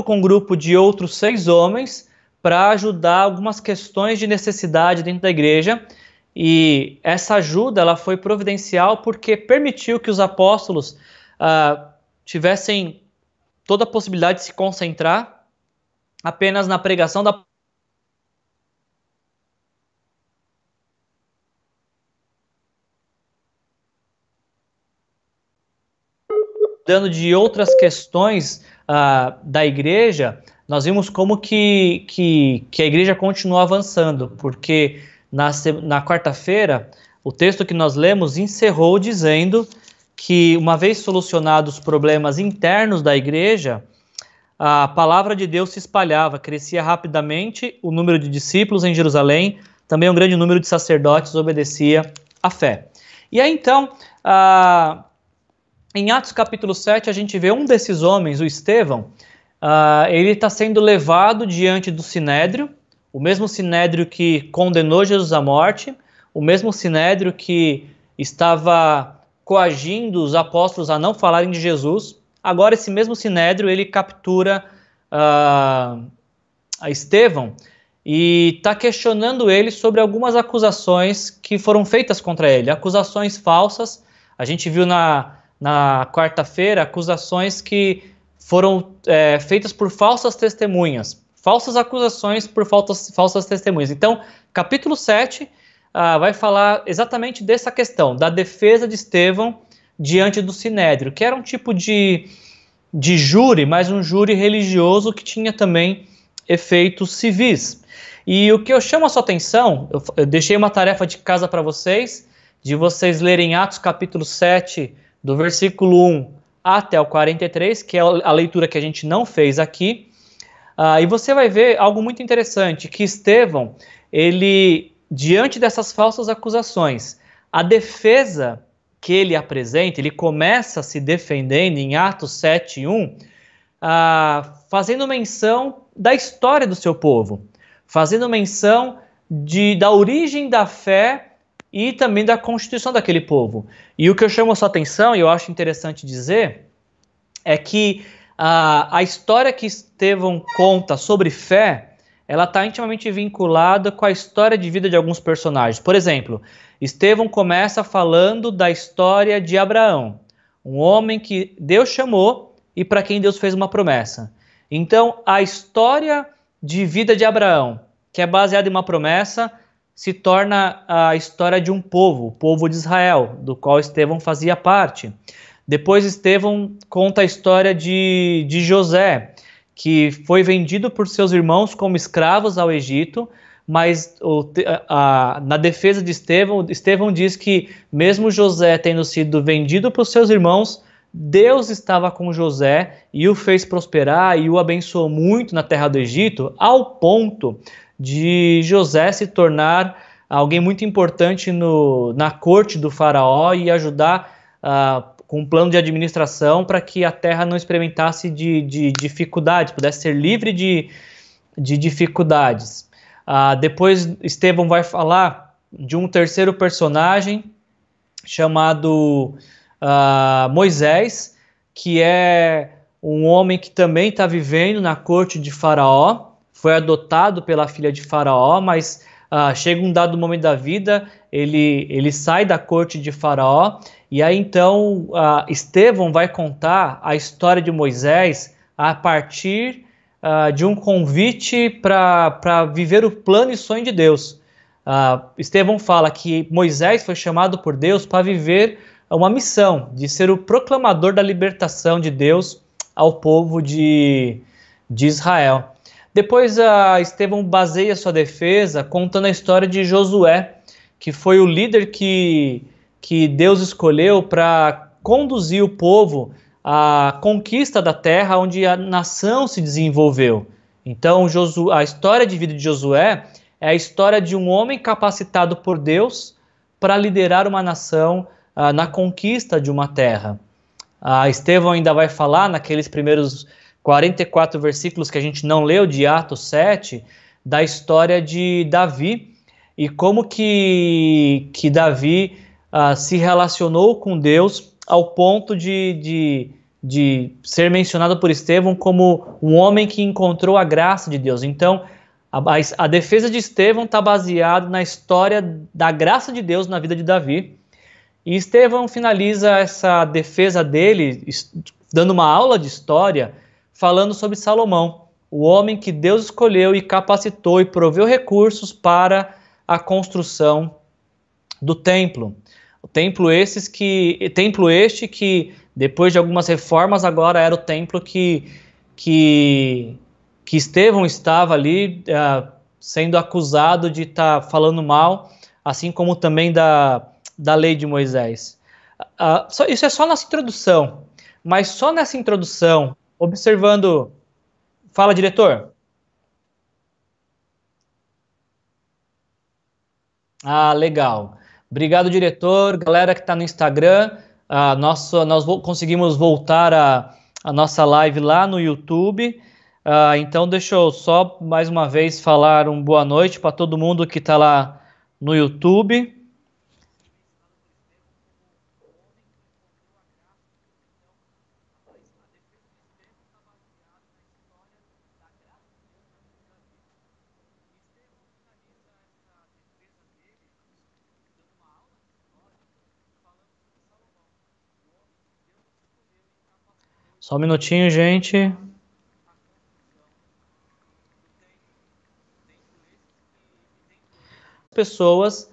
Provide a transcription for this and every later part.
com um grupo de outros seis homens para ajudar algumas questões de necessidade dentro da igreja. E essa ajuda ela foi providencial porque permitiu que os apóstolos uh, tivessem toda a possibilidade de se concentrar apenas na pregação da dando de outras questões uh, da igreja, nós vimos como que, que, que a igreja continuou avançando, porque na, na quarta-feira, o texto que nós lemos encerrou dizendo que, uma vez solucionados os problemas internos da igreja, a palavra de Deus se espalhava, crescia rapidamente o número de discípulos em Jerusalém, também um grande número de sacerdotes obedecia à fé. E aí então, ah, em Atos capítulo 7, a gente vê um desses homens, o Estevão, ah, ele está sendo levado diante do sinédrio, o mesmo sinédrio que condenou Jesus à morte, o mesmo sinédrio que estava coagindo os apóstolos a não falarem de Jesus. Agora esse mesmo sinédrio ele captura uh, a Estevão e está questionando ele sobre algumas acusações que foram feitas contra ele, acusações falsas. A gente viu na, na quarta-feira acusações que foram é, feitas por falsas testemunhas falsas acusações por faltas, falsas testemunhas. Então, capítulo 7 uh, ah, vai falar exatamente dessa questão, da defesa de Estevão diante do Sinédrio, que era um tipo de, de júri, mas um júri religioso que tinha também efeitos civis. E o que eu chamo a sua atenção, eu, eu deixei uma tarefa de casa para vocês, de vocês lerem Atos capítulo 7, do versículo 1 até o 43, que é a leitura que a gente não fez aqui. Ah, e você vai ver algo muito interessante, que Estevão, ele, diante dessas falsas acusações, a defesa que ele apresenta, ele começa se defendendo em Atos 7, 1, ah, fazendo menção da história do seu povo, fazendo menção de, da origem da fé e também da constituição daquele povo. E o que eu chamo a sua atenção, e eu acho interessante dizer, é que a, a história que Estevão conta sobre fé, ela está intimamente vinculada com a história de vida de alguns personagens. Por exemplo, Estevão começa falando da história de Abraão, um homem que Deus chamou e para quem Deus fez uma promessa. Então, a história de vida de Abraão, que é baseada em uma promessa, se torna a história de um povo, o povo de Israel, do qual Estevão fazia parte. Depois Estevão conta a história de, de José, que foi vendido por seus irmãos como escravos ao Egito, mas o, a, a, na defesa de Estevão, Estevão diz que mesmo José tendo sido vendido por seus irmãos, Deus estava com José e o fez prosperar e o abençoou muito na terra do Egito, ao ponto de José se tornar alguém muito importante no, na corte do faraó e ajudar uh, com um plano de administração para que a Terra não experimentasse de, de dificuldades, pudesse ser livre de, de dificuldades. Ah, depois Estevão vai falar de um terceiro personagem chamado ah, Moisés, que é um homem que também está vivendo na corte de Faraó, foi adotado pela filha de Faraó, mas ah, chega um dado momento da vida, ele, ele sai da corte de Faraó e aí então uh, Estevão vai contar a história de Moisés a partir uh, de um convite para viver o plano e sonho de Deus. Uh, Estevão fala que Moisés foi chamado por Deus para viver uma missão de ser o proclamador da libertação de Deus ao povo de, de Israel. Depois uh, Estevão baseia sua defesa contando a história de Josué, que foi o líder que que Deus escolheu para conduzir o povo à conquista da terra onde a nação se desenvolveu. Então, a história de vida de Josué é a história de um homem capacitado por Deus para liderar uma nação uh, na conquista de uma terra. Uh, Estevão ainda vai falar naqueles primeiros 44 versículos que a gente não leu de Atos 7, da história de Davi e como que, que Davi uh, se relacionou com Deus ao ponto de, de, de ser mencionado por Estevão como um homem que encontrou a graça de Deus. Então, a, a defesa de Estevão está baseada na história da graça de Deus na vida de Davi. E Estevão finaliza essa defesa dele, dando uma aula de história, falando sobre Salomão, o homem que Deus escolheu e capacitou e proveu recursos para a construção do templo. O templo esses que templo este que depois de algumas reformas agora era o templo que que que Estevão estava ali uh, sendo acusado de estar tá falando mal, assim como também da, da lei de Moisés. Uh, isso é só nossa introdução, mas só nessa introdução, observando. Fala, diretor. Ah, legal. Obrigado, diretor. Galera que está no Instagram, ah, nosso, nós conseguimos voltar a, a nossa live lá no YouTube. Ah, então, deixa eu só mais uma vez falar um boa noite para todo mundo que está lá no YouTube. Só um minutinho, gente. Pessoas,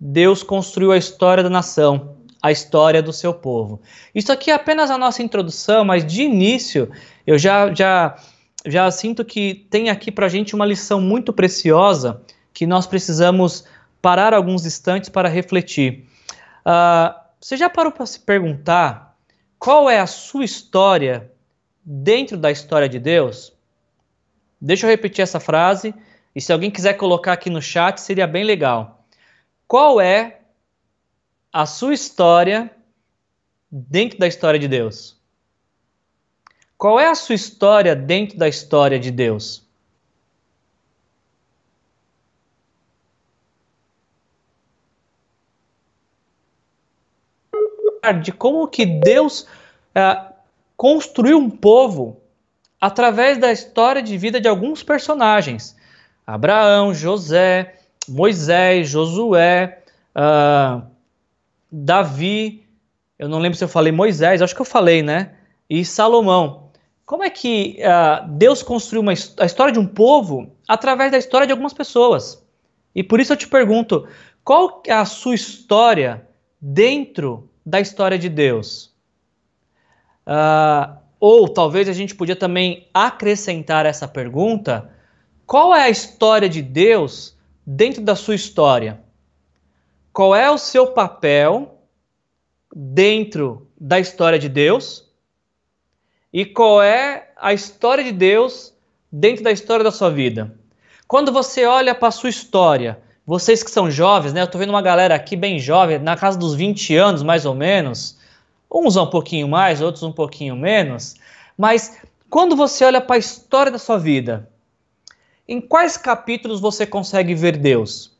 Deus construiu a história da nação, a história do seu povo. Isso aqui é apenas a nossa introdução, mas de início eu já já já sinto que tem aqui para a gente uma lição muito preciosa que nós precisamos parar alguns instantes para refletir. Uh, você já parou para se perguntar qual é a sua história dentro da história de Deus? Deixa eu repetir essa frase e se alguém quiser colocar aqui no chat seria bem legal. Qual é a sua história dentro da história de Deus? Qual é a sua história dentro da história de Deus? De como que Deus é, construiu um povo através da história de vida de alguns personagens. Abraão, José, Moisés, Josué, uh, Davi, eu não lembro se eu falei Moisés, acho que eu falei, né? E Salomão. Como é que uh, Deus construiu uma, a história de um povo através da história de algumas pessoas? E por isso eu te pergunto, qual é a sua história dentro da história de Deus? Uh, ou talvez a gente podia também acrescentar essa pergunta: qual é a história de Deus dentro da sua história? Qual é o seu papel dentro da história de Deus? E qual é a história de Deus dentro da história da sua vida? Quando você olha para a sua história, vocês que são jovens, né? Eu tô vendo uma galera aqui bem jovem, na casa dos 20 anos mais ou menos. Uns um pouquinho mais, outros um pouquinho menos. Mas quando você olha para a história da sua vida, em quais capítulos você consegue ver Deus?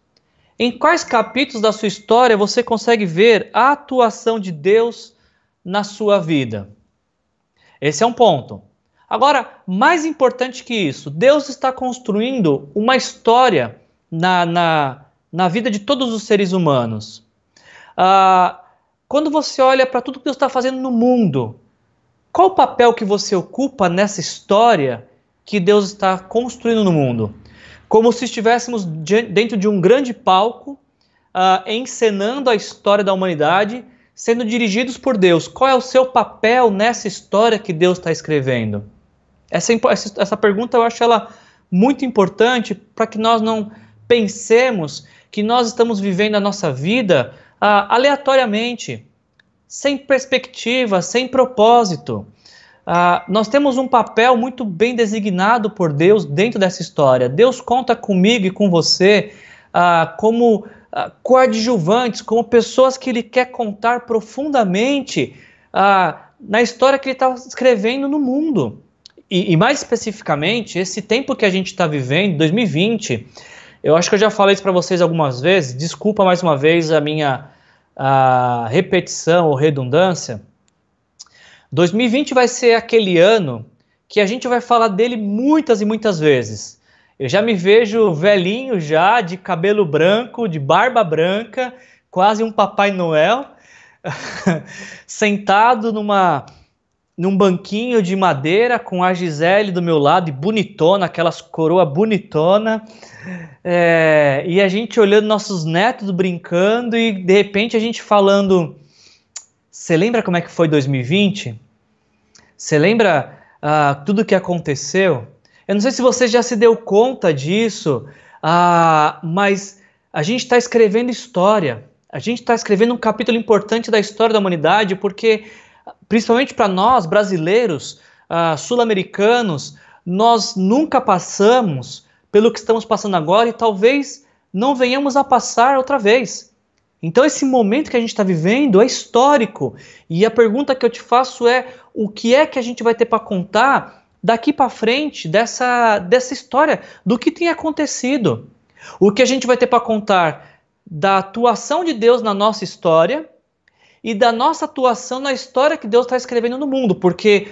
Em quais capítulos da sua história você consegue ver a atuação de Deus na sua vida? Esse é um ponto. Agora, mais importante que isso, Deus está construindo uma história na, na, na vida de todos os seres humanos. Ah, quando você olha para tudo que Deus está fazendo no mundo, qual o papel que você ocupa nessa história que Deus está construindo no mundo? Como se estivéssemos dentro de um grande palco, uh, encenando a história da humanidade, sendo dirigidos por Deus. Qual é o seu papel nessa história que Deus está escrevendo? Essa, essa pergunta eu acho ela muito importante para que nós não pensemos que nós estamos vivendo a nossa vida ah, aleatoriamente, sem perspectiva, sem propósito. Ah, nós temos um papel muito bem designado por Deus dentro dessa história. Deus conta comigo e com você ah, como ah, coadjuvantes, como pessoas que Ele quer contar profundamente ah, na história que Ele está escrevendo no mundo. E, e, mais especificamente, esse tempo que a gente está vivendo, 2020, eu acho que eu já falei isso para vocês algumas vezes. Desculpa mais uma vez a minha a repetição ou redundância, 2020 vai ser aquele ano que a gente vai falar dele muitas e muitas vezes. Eu já me vejo velhinho já, de cabelo branco, de barba branca, quase um Papai Noel, sentado numa num banquinho de madeira com a Gisele do meu lado e bonitona, aquelas coroa bonitona, é, e a gente olhando nossos netos brincando e de repente a gente falando, você lembra como é que foi 2020? Você lembra uh, tudo que aconteceu? Eu não sei se você já se deu conta disso, uh, mas a gente está escrevendo história. A gente está escrevendo um capítulo importante da história da humanidade porque principalmente para nós brasileiros, uh, sul-americanos, nós nunca passamos pelo que estamos passando agora e talvez não venhamos a passar outra vez. Então, esse momento que a gente está vivendo é histórico. E a pergunta que eu te faço é: o que é que a gente vai ter para contar daqui para frente dessa, dessa história, do que tem acontecido? O que a gente vai ter para contar da atuação de Deus na nossa história e da nossa atuação na história que Deus está escrevendo no mundo, porque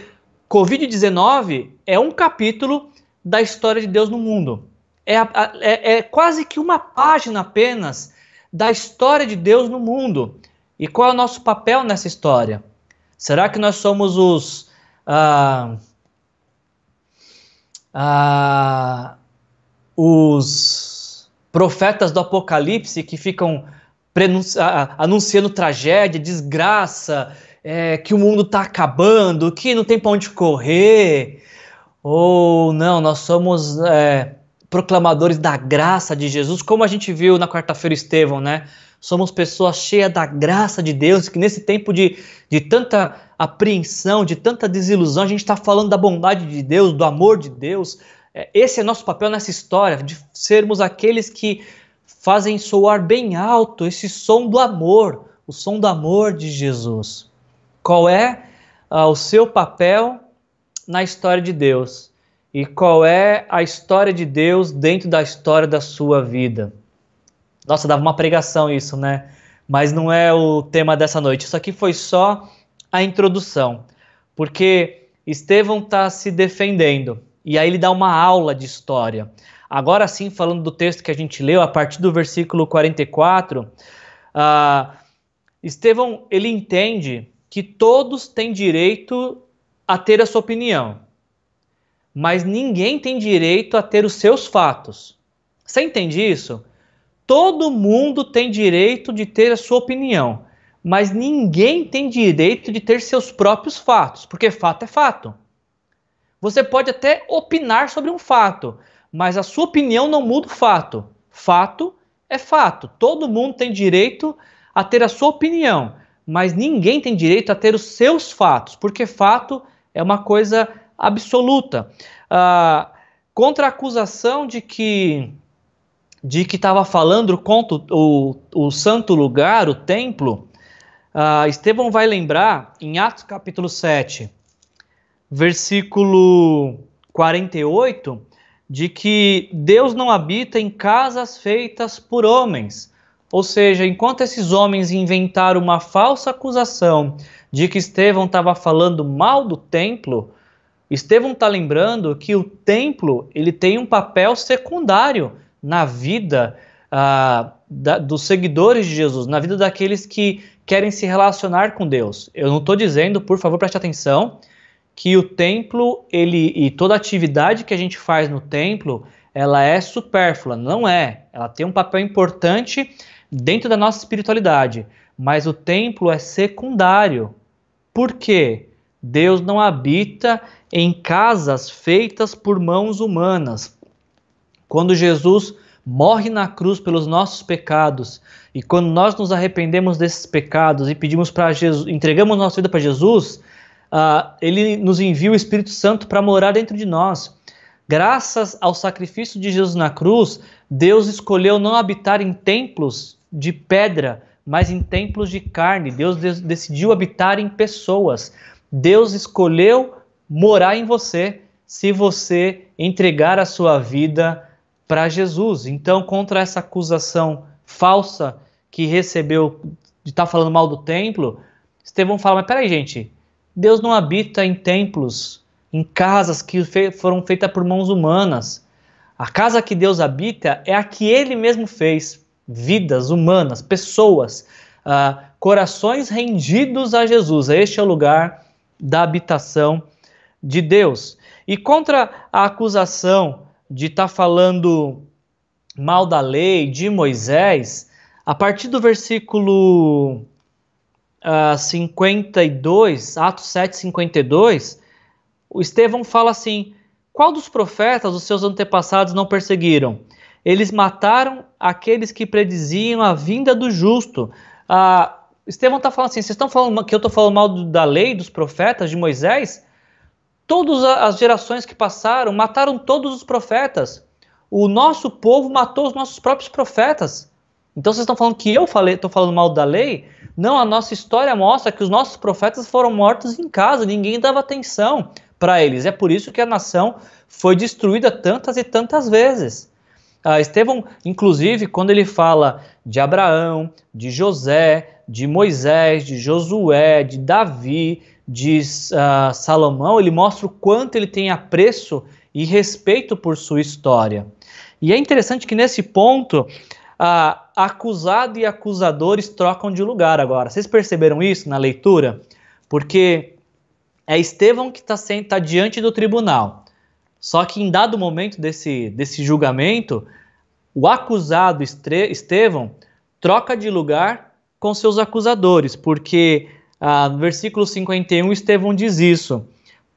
Covid-19 é um capítulo da história de Deus no mundo. É, é, é, quase que uma página apenas da história de Deus no mundo. E qual é o nosso papel nessa história? Será que nós somos os. Ah, ah, os profetas do Apocalipse que ficam anunciando tragédia, desgraça, é, que o mundo está acabando, que não tem para onde correr. Ou não, nós somos é, proclamadores da graça de Jesus, como a gente viu na quarta-feira Estevão, né? Somos pessoas cheias da graça de Deus, que nesse tempo de, de tanta apreensão, de tanta desilusão, a gente está falando da bondade de Deus, do amor de Deus. É, esse é nosso papel nessa história, de sermos aqueles que fazem soar bem alto esse som do amor, o som do amor de Jesus. Qual é uh, o seu papel na história de Deus? E qual é a história de Deus dentro da história da sua vida? Nossa, dava uma pregação isso, né? Mas não é o tema dessa noite. Isso aqui foi só a introdução. Porque Estevão está se defendendo. E aí ele dá uma aula de história. Agora sim, falando do texto que a gente leu, a partir do versículo 44, uh, Estevão ele entende que todos têm direito a ter a sua opinião, mas ninguém tem direito a ter os seus fatos. Você entende isso? Todo mundo tem direito de ter a sua opinião, mas ninguém tem direito de ter seus próprios fatos, porque fato é fato. Você pode até opinar sobre um fato, mas a sua opinião não muda o fato. Fato é fato. Todo mundo tem direito a ter a sua opinião, mas ninguém tem direito a ter os seus fatos, porque fato é uma coisa absoluta. Ah, contra a acusação de que de que estava falando contra o, o, santo lugar, o templo, ah, Estevão vai lembrar em Atos capítulo 7, versículo 48, de que Deus não habita em casas feitas por homens. Ou seja, enquanto esses homens inventaram uma falsa acusação de que Estevão estava falando mal do templo, Estevão está lembrando que o templo ele tem um papel secundário na vida ah, da, dos seguidores de Jesus, na vida daqueles que querem se relacionar com Deus. Eu não estou dizendo, por favor, preste atenção, que o templo ele e toda atividade que a gente faz no templo ela é supérflua, não é. Ela tem um papel importante dentro da nossa espiritualidade, mas o templo é secundário. Por quê? Deus não habita em casas feitas por mãos humanas. Quando Jesus morre na cruz pelos nossos pecados e quando nós nos arrependemos desses pecados e pedimos para Jesus, entregamos nossa vida para Jesus, uh, ele nos envia o Espírito Santo para morar dentro de nós. Graças ao sacrifício de Jesus na cruz, Deus escolheu não habitar em templos de pedra, mas em templos de carne. Deus decidiu habitar em pessoas. Deus escolheu morar em você se você entregar a sua vida para Jesus. Então, contra essa acusação falsa que recebeu de estar tá falando mal do templo, Estevão fala: Mas peraí, gente, Deus não habita em templos, em casas que foram feitas por mãos humanas. A casa que Deus habita é a que Ele mesmo fez. Vidas humanas, pessoas, uh, corações rendidos a Jesus. Este é o lugar da habitação de Deus. E contra a acusação de estar tá falando mal da lei, de Moisés, a partir do versículo uh, ah, 52, Atos 7, 52, o Estevão fala assim: Qual dos profetas os seus antepassados não perseguiram? Eles mataram aqueles que prediziam a vinda do justo. Uh, Estevão está falando assim: vocês estão falando que eu estou falando mal da lei, dos profetas, de Moisés? Todas as gerações que passaram mataram todos os profetas. O nosso povo matou os nossos próprios profetas. Então vocês estão falando que eu falei, estou falando mal da lei? Não, a nossa história mostra que os nossos profetas foram mortos em casa, ninguém dava atenção para eles. É por isso que a nação foi destruída tantas e tantas vezes. Ah, Estevão, inclusive, quando ele fala de Abraão, de José, de Moisés, de Josué, de Davi, de uh, Salomão, ele mostra o quanto ele tem apreço e respeito por sua história. E é interessante que nesse ponto ah, acusado e acusadores trocam de lugar agora. Vocês perceberam isso na leitura? Porque é Estevão que está tá diante do tribunal. Só que em dado momento desse, desse julgamento, o acusado Estevão troca de lugar com seus acusadores, porque ah, no versículo 51 Estevão diz isso: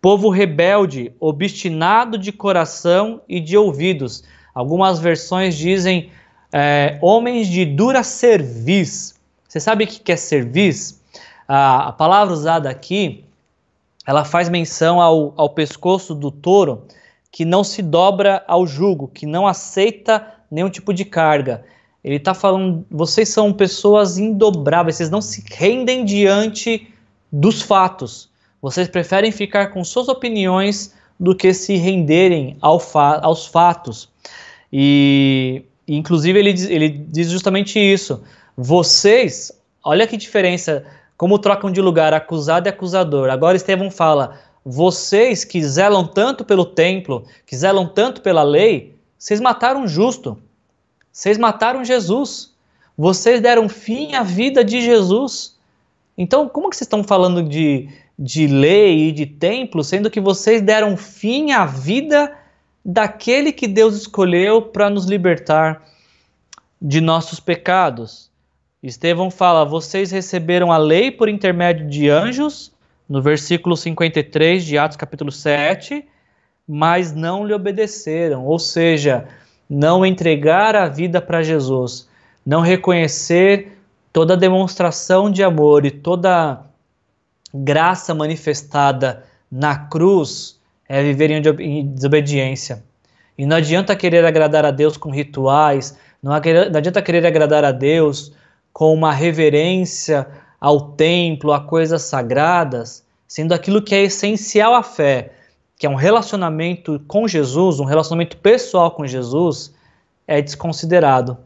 povo rebelde, obstinado de coração e de ouvidos. Algumas versões dizem é, homens de dura cerviz. Você sabe o que é cerviz? A, a palavra usada aqui, ela faz menção ao, ao pescoço do touro que não se dobra ao jugo, que não aceita nenhum tipo de carga. Ele está falando, vocês são pessoas indobráveis, vocês não se rendem diante dos fatos. Vocês preferem ficar com suas opiniões do que se renderem ao fa aos fatos. E inclusive, ele, ele diz justamente isso. Vocês, olha que diferença, como trocam de lugar acusado e acusador. Agora Estevão fala: vocês que zelam tanto pelo templo, que zelam tanto pela lei, vocês mataram justo. Vocês mataram Jesus. Vocês deram fim à vida de Jesus. Então, como que vocês estão falando de, de lei e de templo, sendo que vocês deram fim à vida daquele que Deus escolheu para nos libertar de nossos pecados. Estevão fala: Vocês receberam a lei por intermédio de anjos, no versículo 53 de Atos, capítulo 7, mas não lhe obedeceram, ou seja, não entregar a vida para Jesus, não reconhecer toda a demonstração de amor e toda graça manifestada na cruz é viver em desobediência. E não adianta querer agradar a Deus com rituais, não adianta querer agradar a Deus com uma reverência ao templo, a coisas sagradas, sendo aquilo que é essencial à fé, que é um relacionamento com Jesus, um relacionamento pessoal com Jesus, é desconsiderado.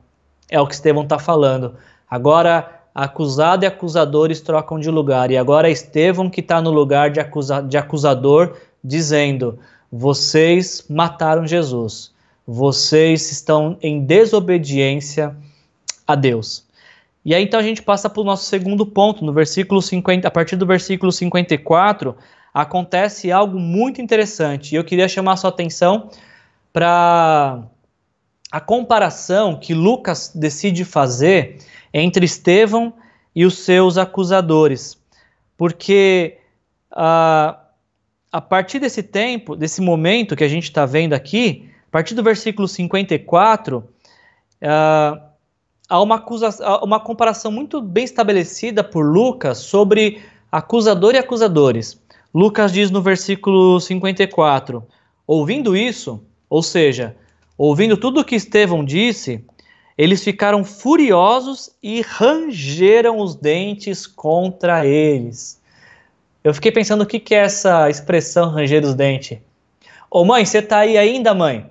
É o que Estevão está falando. Agora, acusado e acusadores trocam de lugar, e agora é Estevão que está no lugar de, acusa de acusador dizendo: Vocês mataram Jesus, vocês estão em desobediência a Deus. E aí então a gente passa para o nosso segundo ponto, no versículo 50, a partir do versículo 54, acontece algo muito interessante. E eu queria chamar a sua atenção para a comparação que Lucas decide fazer entre Estevão e os seus acusadores. Porque uh, a partir desse tempo, desse momento que a gente está vendo aqui, a partir do versículo 54, uh, há uma, uma comparação muito bem estabelecida por Lucas sobre acusador e acusadores. Lucas diz no versículo 54: Ouvindo isso, ou seja, ouvindo tudo o que Estevão disse, eles ficaram furiosos e rangeram os dentes contra eles. Eu fiquei pensando o que, que é essa expressão ranger os dentes. Ô mãe, você tá aí ainda, mãe?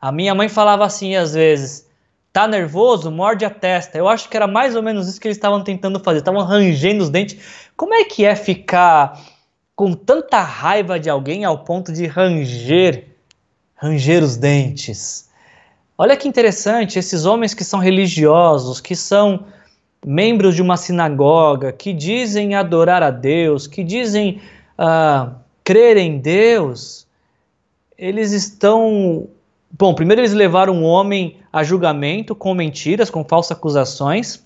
A minha mãe falava assim às vezes: tá nervoso? Morde a testa. Eu acho que era mais ou menos isso que eles estavam tentando fazer, estavam rangendo os dentes. Como é que é ficar com tanta raiva de alguém ao ponto de ranger, ranger os dentes. Olha que interessante, esses homens que são religiosos, que são membros de uma sinagoga, que dizem adorar a Deus, que dizem uh, crer em Deus, eles estão. Bom, primeiro eles levaram um homem a julgamento com mentiras, com falsas acusações,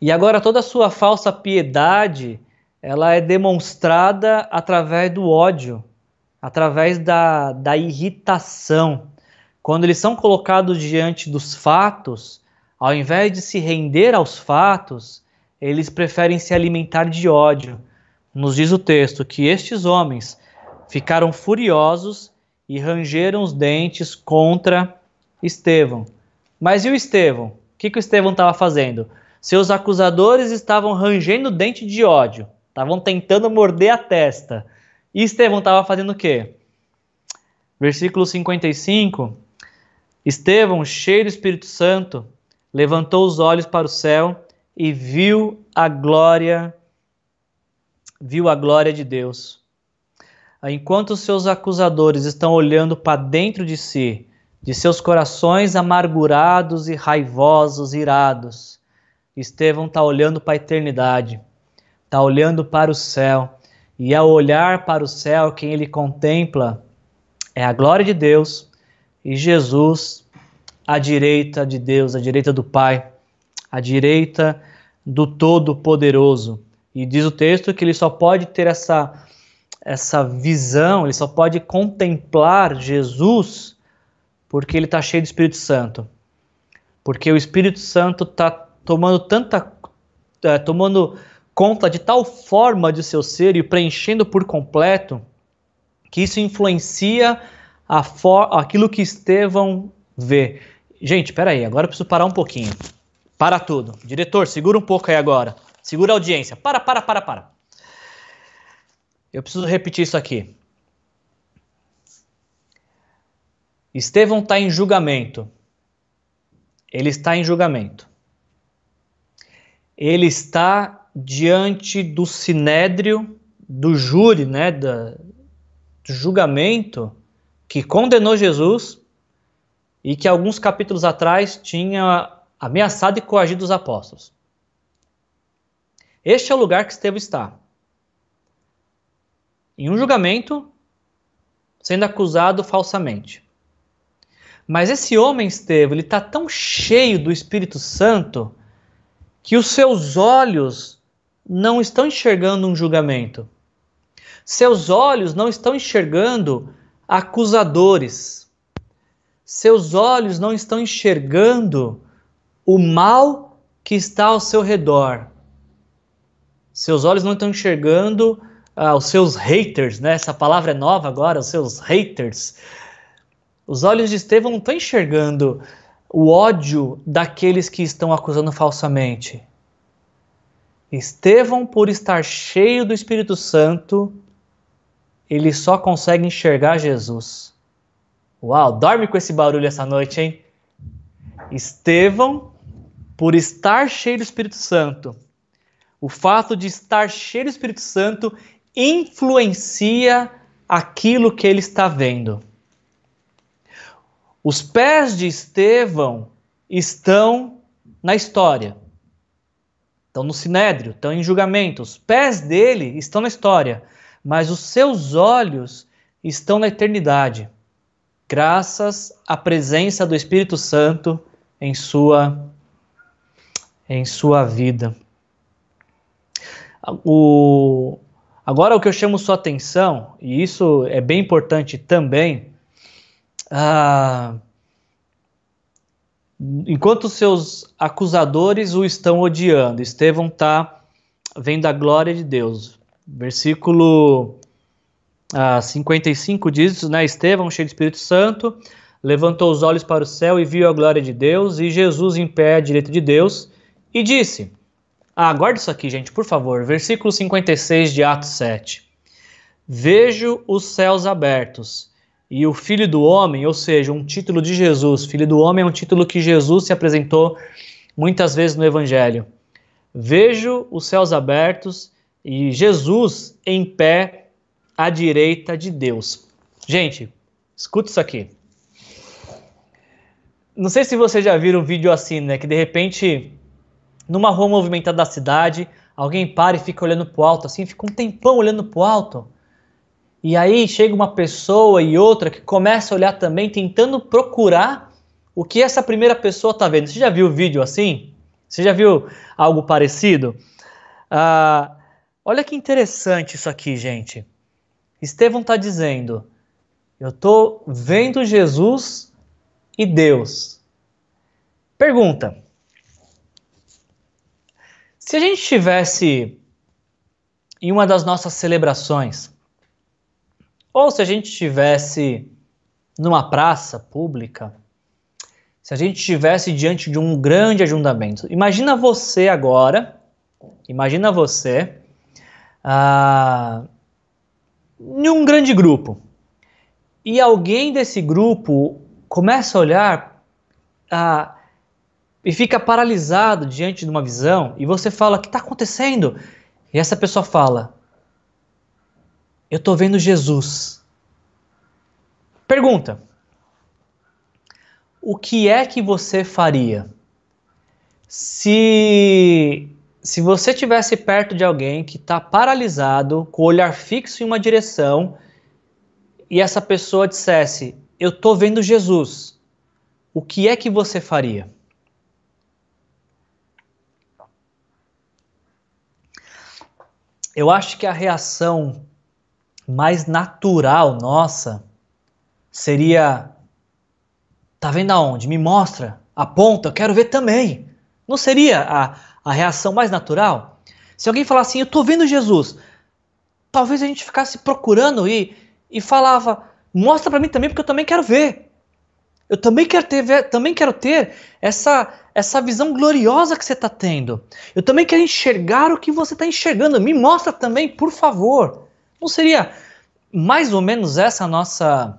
e agora toda a sua falsa piedade ela é demonstrada através do ódio, através da, da irritação. Quando eles são colocados diante dos fatos, ao invés de se render aos fatos, eles preferem se alimentar de ódio. Nos diz o texto que estes homens ficaram furiosos e rangeram os dentes contra Estevão. Mas e o Estevão? O que, que o Estevão estava fazendo? Seus acusadores estavam rangendo dente de ódio, estavam tentando morder a testa. E Estevão estava fazendo o quê? Versículo 55. Estevão, cheio do Espírito Santo, levantou os olhos para o céu e viu a glória viu a glória de Deus. Enquanto os seus acusadores estão olhando para dentro de si, de seus corações amargurados e raivosos, irados, Estevão está olhando para a eternidade, está olhando para o céu, e ao olhar para o céu, quem ele contempla é a glória de Deus e Jesus à direita de Deus, à direita do Pai, à direita do Todo-Poderoso. E diz o texto que ele só pode ter essa, essa visão, ele só pode contemplar Jesus porque ele está cheio do Espírito Santo. Porque o Espírito Santo está tomando tanta. É, tomando conta de tal forma de seu ser e preenchendo por completo que isso influencia aquilo que Estevão vê. Gente, peraí, agora eu preciso parar um pouquinho. Para tudo. Diretor, segura um pouco aí agora. Segura a audiência. Para, para, para, para. Eu preciso repetir isso aqui. Estevão está em julgamento. Ele está em julgamento. Ele está diante do sinédrio, do júri, né, do julgamento que condenou Jesus e que alguns capítulos atrás tinha ameaçado e coagido os apóstolos. Este é o lugar que Estevão está. Em um julgamento, sendo acusado falsamente. Mas esse homem, Estevão, ele está tão cheio do Espírito Santo que os seus olhos não estão enxergando um julgamento. Seus olhos não estão enxergando acusadores. Seus olhos não estão enxergando o mal que está ao seu redor. Seus olhos não estão enxergando ah, os seus haters, né? Essa palavra é nova agora, os seus haters. Os olhos de Estevão não estão enxergando o ódio daqueles que estão acusando falsamente. Estevão, por estar cheio do Espírito Santo, ele só consegue enxergar Jesus. Uau, dorme com esse barulho essa noite, hein? Estevão, por estar cheio do Espírito Santo, o fato de estar cheio do Espírito Santo influencia aquilo que ele está vendo. Os pés de Estevão estão na história. Estão no sinédrio, estão em julgamento. Os pés dele estão na história, mas os seus olhos estão na eternidade, graças à presença do Espírito Santo em sua em sua vida. O, agora, o que eu chamo sua atenção, e isso é bem importante também, ah, enquanto seus acusadores o estão odiando, Estevão está vendo a glória de Deus. Versículo ah, 55 diz: né, Estevão, cheio do Espírito Santo, levantou os olhos para o céu e viu a glória de Deus, e Jesus em pé à direita de Deus, e disse: ah, guarda isso aqui, gente, por favor. Versículo 56 de Atos 7. Vejo os céus abertos e o Filho do Homem, ou seja, um título de Jesus. Filho do Homem é um título que Jesus se apresentou muitas vezes no Evangelho. Vejo os céus abertos e Jesus em pé à direita de Deus. Gente, escuta isso aqui. Não sei se vocês já viram um vídeo assim, né? Que de repente, numa rua movimentada da cidade, alguém para e fica olhando pro alto, assim, fica um tempão olhando pro alto. E aí chega uma pessoa e outra que começa a olhar também, tentando procurar o que essa primeira pessoa está vendo. Você já viu vídeo assim? Você já viu algo parecido? Ah, olha que interessante isso aqui, gente. Estevão está dizendo: Eu estou vendo Jesus e Deus. Pergunta: Se a gente estivesse em uma das nossas celebrações, ou se a gente estivesse numa praça pública, se a gente estivesse diante de um grande ajuntamento, imagina você agora, imagina você ah, um grande grupo e alguém desse grupo começa a olhar ah, e fica paralisado diante de uma visão e você fala: O que está acontecendo? E essa pessoa fala: eu estou vendo Jesus. Pergunta: O que é que você faria se se você estivesse perto de alguém que está paralisado, com o olhar fixo em uma direção, e essa pessoa dissesse: Eu estou vendo Jesus, o que é que você faria? Eu acho que a reação mais natural nossa seria: tá vendo aonde? Me mostra, aponta, eu quero ver também. Não seria a, a reação mais natural? Se alguém falar assim, eu tô vendo Jesus, talvez a gente ficasse procurando e, e falava, mostra para mim também, porque eu também quero ver. Eu também quero ter, também quero ter essa, essa visão gloriosa que você está tendo. Eu também quero enxergar o que você está enxergando. Me mostra também, por favor. Não seria mais ou menos essa a nossa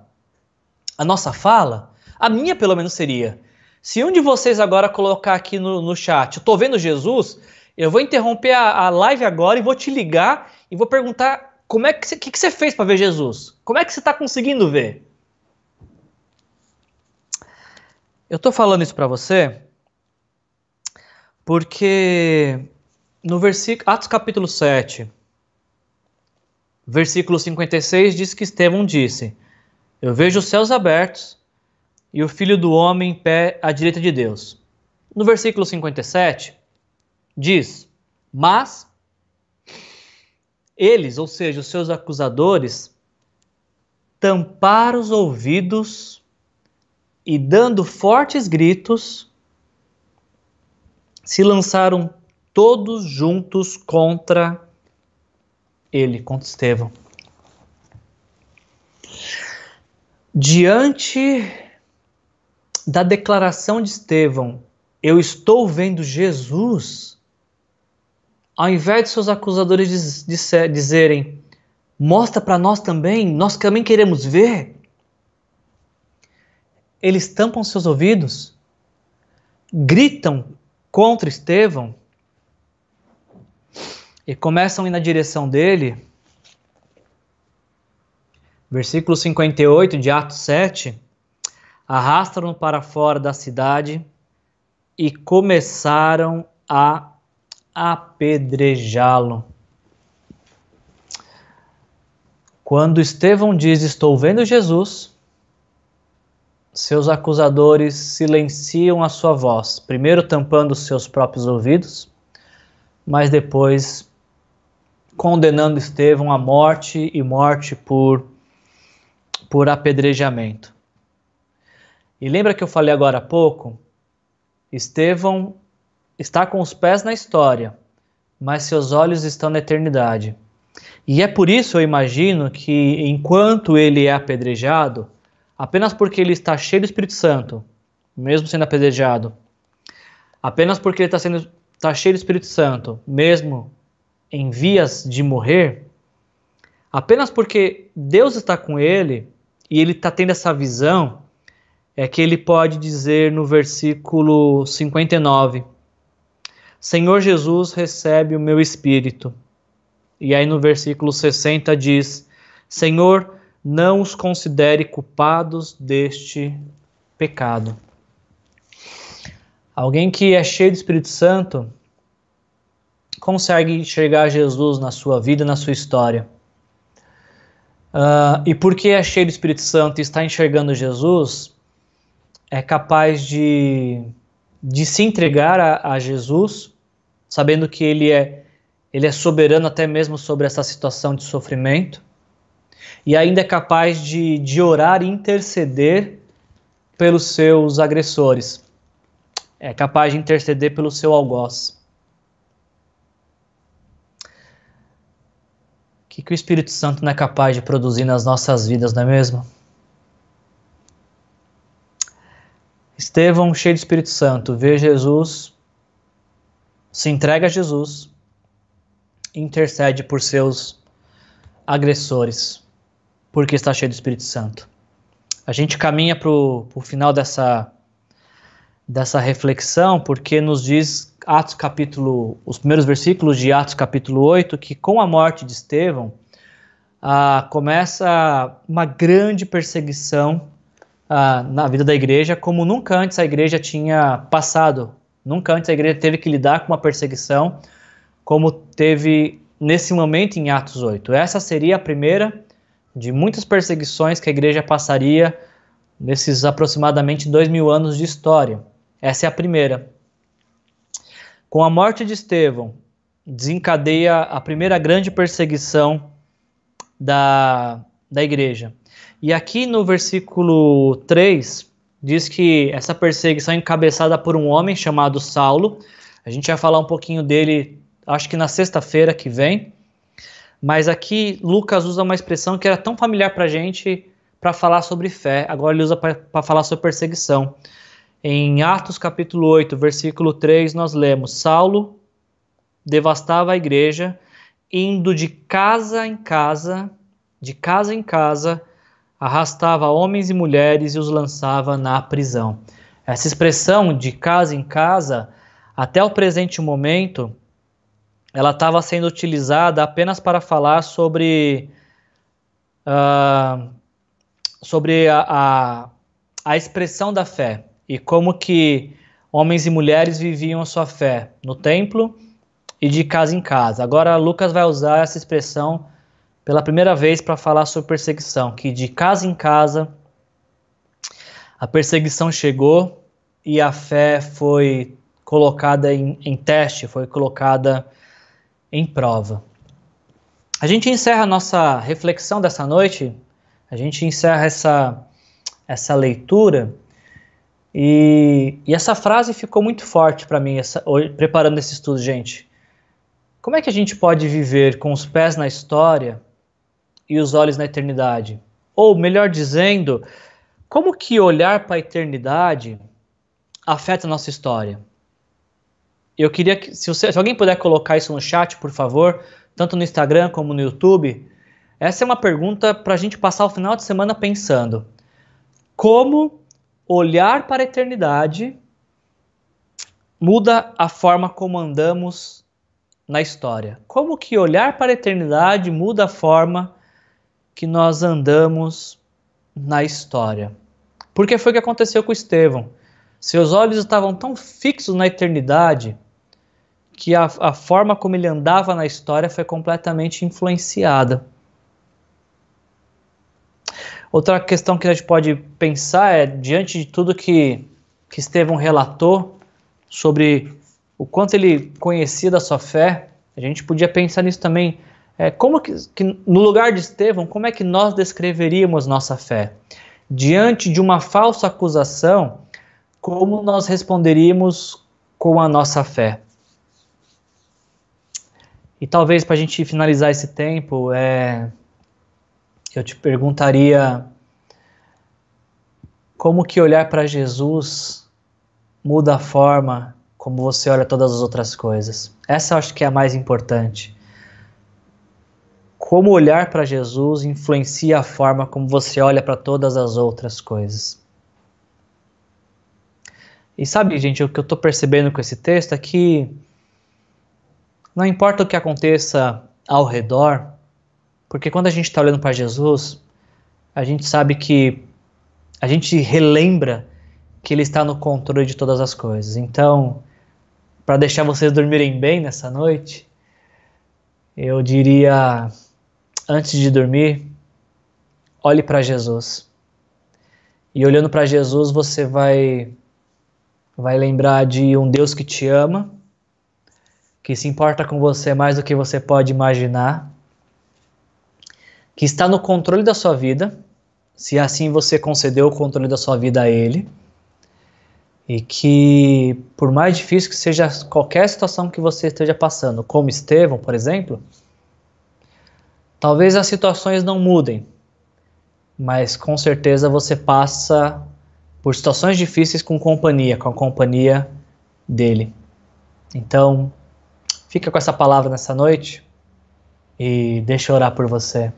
a nossa fala? A minha, pelo menos, seria. Se um de vocês agora colocar aqui no, no chat, eu tô vendo Jesus, eu vou interromper a, a live agora e vou te ligar e vou perguntar como é que você, que, que fez para ver Jesus? Como é que você está conseguindo ver? Eu estou falando isso para você porque no versículo Atos capítulo 7, Versículo 56 diz que Estevão disse: Eu vejo os céus abertos e o filho do homem em pé à direita de Deus. No versículo 57 diz: Mas eles, ou seja, os seus acusadores, tamparam os ouvidos e, dando fortes gritos, se lançaram todos juntos contra ele contra Estevão. Diante da declaração de Estevão, eu estou vendo Jesus, ao invés de seus acusadores diz, diz, dizerem, mostra para nós também, nós também queremos ver, eles tampam seus ouvidos, gritam contra Estevão, e começam a ir na direção dele. Versículo 58 de Atos 7. Arrastaram para fora da cidade e começaram a apedrejá-lo. Quando Estevão diz: Estou vendo Jesus, seus acusadores silenciam a sua voz, primeiro tampando seus próprios ouvidos, mas depois condenando Estevão à morte e morte por, por apedrejamento. E lembra que eu falei agora há pouco? Estevão está com os pés na história, mas seus olhos estão na eternidade. E é por isso eu imagino que enquanto ele é apedrejado, apenas porque ele está cheio do Espírito Santo, mesmo sendo apedrejado, apenas porque ele está sendo está cheio do Espírito Santo, mesmo em vias de morrer, apenas porque Deus está com ele e ele está tendo essa visão, é que ele pode dizer no versículo 59: Senhor Jesus, recebe o meu espírito. E aí no versículo 60 diz: Senhor, não os considere culpados deste pecado. Alguém que é cheio do Espírito Santo consegue enxergar Jesus na sua vida, na sua história. Uh, e porque é cheio do Espírito Santo e está enxergando Jesus, é capaz de, de se entregar a, a Jesus, sabendo que ele é, ele é soberano até mesmo sobre essa situação de sofrimento, e ainda é capaz de, de orar e interceder pelos seus agressores, é capaz de interceder pelo seu algoz. O que, que o Espírito Santo não é capaz de produzir nas nossas vidas, não é mesmo? Estevão, cheio do Espírito Santo, vê Jesus, se entrega a Jesus, intercede por seus agressores, porque está cheio do Espírito Santo. A gente caminha para o final dessa, dessa reflexão, porque nos diz Atos capítulo, os primeiros versículos de Atos capítulo 8, que com a morte de Estevão, ah, começa uma grande perseguição na vida da igreja, como nunca antes a igreja tinha passado. Nunca antes a igreja teve que lidar com uma perseguição como teve nesse momento em Atos 8. Essa seria a primeira de muitas perseguições que a igreja passaria nesses aproximadamente dois mil anos de história. Essa é a primeira. Com a morte de Estevão, desencadeia a primeira grande perseguição da, da igreja. E aqui no versículo 3 diz que essa perseguição é encabeçada por um homem chamado Saulo. A gente vai falar um pouquinho dele, acho que na sexta-feira que vem. Mas aqui Lucas usa uma expressão que era tão familiar para a gente para falar sobre fé. Agora ele usa para falar sobre perseguição. Em Atos capítulo 8, versículo 3, nós lemos: Saulo devastava a igreja, indo de casa em casa, de casa em casa, arrastava homens e mulheres e os lançava na prisão. Essa expressão de casa em casa, até o presente momento, ela estava sendo utilizada apenas para falar sobre, uh, sobre a, a, a expressão da fé e como que homens e mulheres viviam a sua fé no templo e de casa em casa. Agora Lucas vai usar essa expressão pela primeira vez para falar sobre perseguição, que de casa em casa a perseguição chegou e a fé foi colocada em, em teste, foi colocada em prova. A gente encerra a nossa reflexão dessa noite, a gente encerra essa, essa leitura, e, e essa frase ficou muito forte para mim, essa, preparando esse estudo, gente. Como é que a gente pode viver com os pés na história e os olhos na eternidade? Ou, melhor dizendo, como que olhar para a eternidade afeta a nossa história? Eu queria que, se, você, se alguém puder colocar isso no chat, por favor, tanto no Instagram como no YouTube, essa é uma pergunta para a gente passar o final de semana pensando. Como olhar para a eternidade muda a forma como andamos na história? Como que olhar para a eternidade muda a forma que nós andamos na história. Porque foi o que aconteceu com Estevão. Seus olhos estavam tão fixos na eternidade que a, a forma como ele andava na história foi completamente influenciada. Outra questão que a gente pode pensar é, diante de tudo que, que Estevão relatou sobre o quanto ele conhecia da sua fé, a gente podia pensar nisso também é, como que, que, no lugar de Estevão, como é que nós descreveríamos nossa fé? Diante de uma falsa acusação, como nós responderíamos com a nossa fé? E talvez para a gente finalizar esse tempo, é, eu te perguntaria como que olhar para Jesus muda a forma como você olha todas as outras coisas. Essa eu acho que é a mais importante como olhar para Jesus influencia a forma como você olha para todas as outras coisas. E sabe, gente, o que eu estou percebendo com esse texto é que não importa o que aconteça ao redor, porque quando a gente está olhando para Jesus, a gente sabe que a gente relembra que Ele está no controle de todas as coisas. Então, para deixar vocês dormirem bem nessa noite, eu diria, antes de dormir, olhe para Jesus. E olhando para Jesus, você vai vai lembrar de um Deus que te ama, que se importa com você mais do que você pode imaginar, que está no controle da sua vida, se assim você concedeu o controle da sua vida a Ele, e que, por mais difícil que seja qualquer situação que você esteja passando, como Estevão, por exemplo, talvez as situações não mudem, mas com certeza você passa por situações difíceis com companhia, com a companhia dele. Então, fica com essa palavra nessa noite e deixa eu orar por você.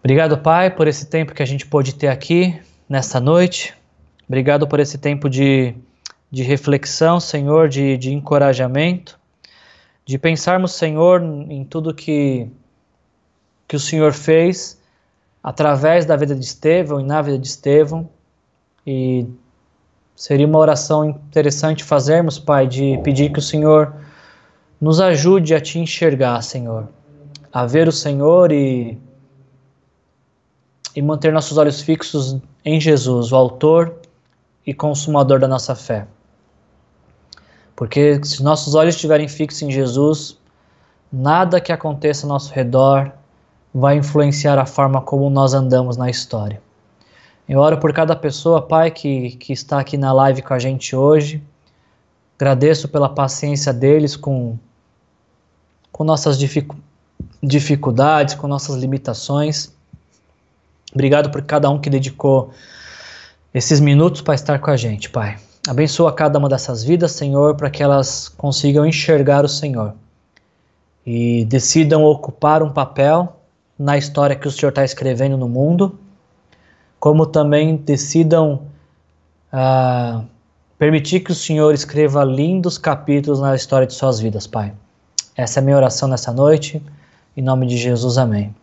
Obrigado, Pai, por esse tempo que a gente pôde ter aqui nessa noite. Obrigado por esse tempo de, de reflexão, Senhor, de, de encorajamento, de pensarmos, Senhor, em tudo que, que o Senhor fez através da vida de Estevão e na vida de Estevão. E seria uma oração interessante fazermos, Pai, de pedir que o Senhor nos ajude a te enxergar, Senhor, a ver o Senhor e, e manter nossos olhos fixos em Jesus, o Autor e Consumador da nossa fé. Porque se nossos olhos estiverem fixos em Jesus, nada que aconteça ao nosso redor vai influenciar a forma como nós andamos na história. Eu oro por cada pessoa, Pai, que, que está aqui na live com a gente hoje. Agradeço pela paciência deles com, com nossas dific, dificuldades, com nossas limitações. Obrigado por cada um que dedicou esses minutos para estar com a gente, Pai. Abençoa cada uma dessas vidas, Senhor, para que elas consigam enxergar o Senhor e decidam ocupar um papel na história que o Senhor está escrevendo no mundo, como também decidam uh, permitir que o Senhor escreva lindos capítulos na história de suas vidas, Pai. Essa é a minha oração nessa noite. Em nome de Jesus, amém.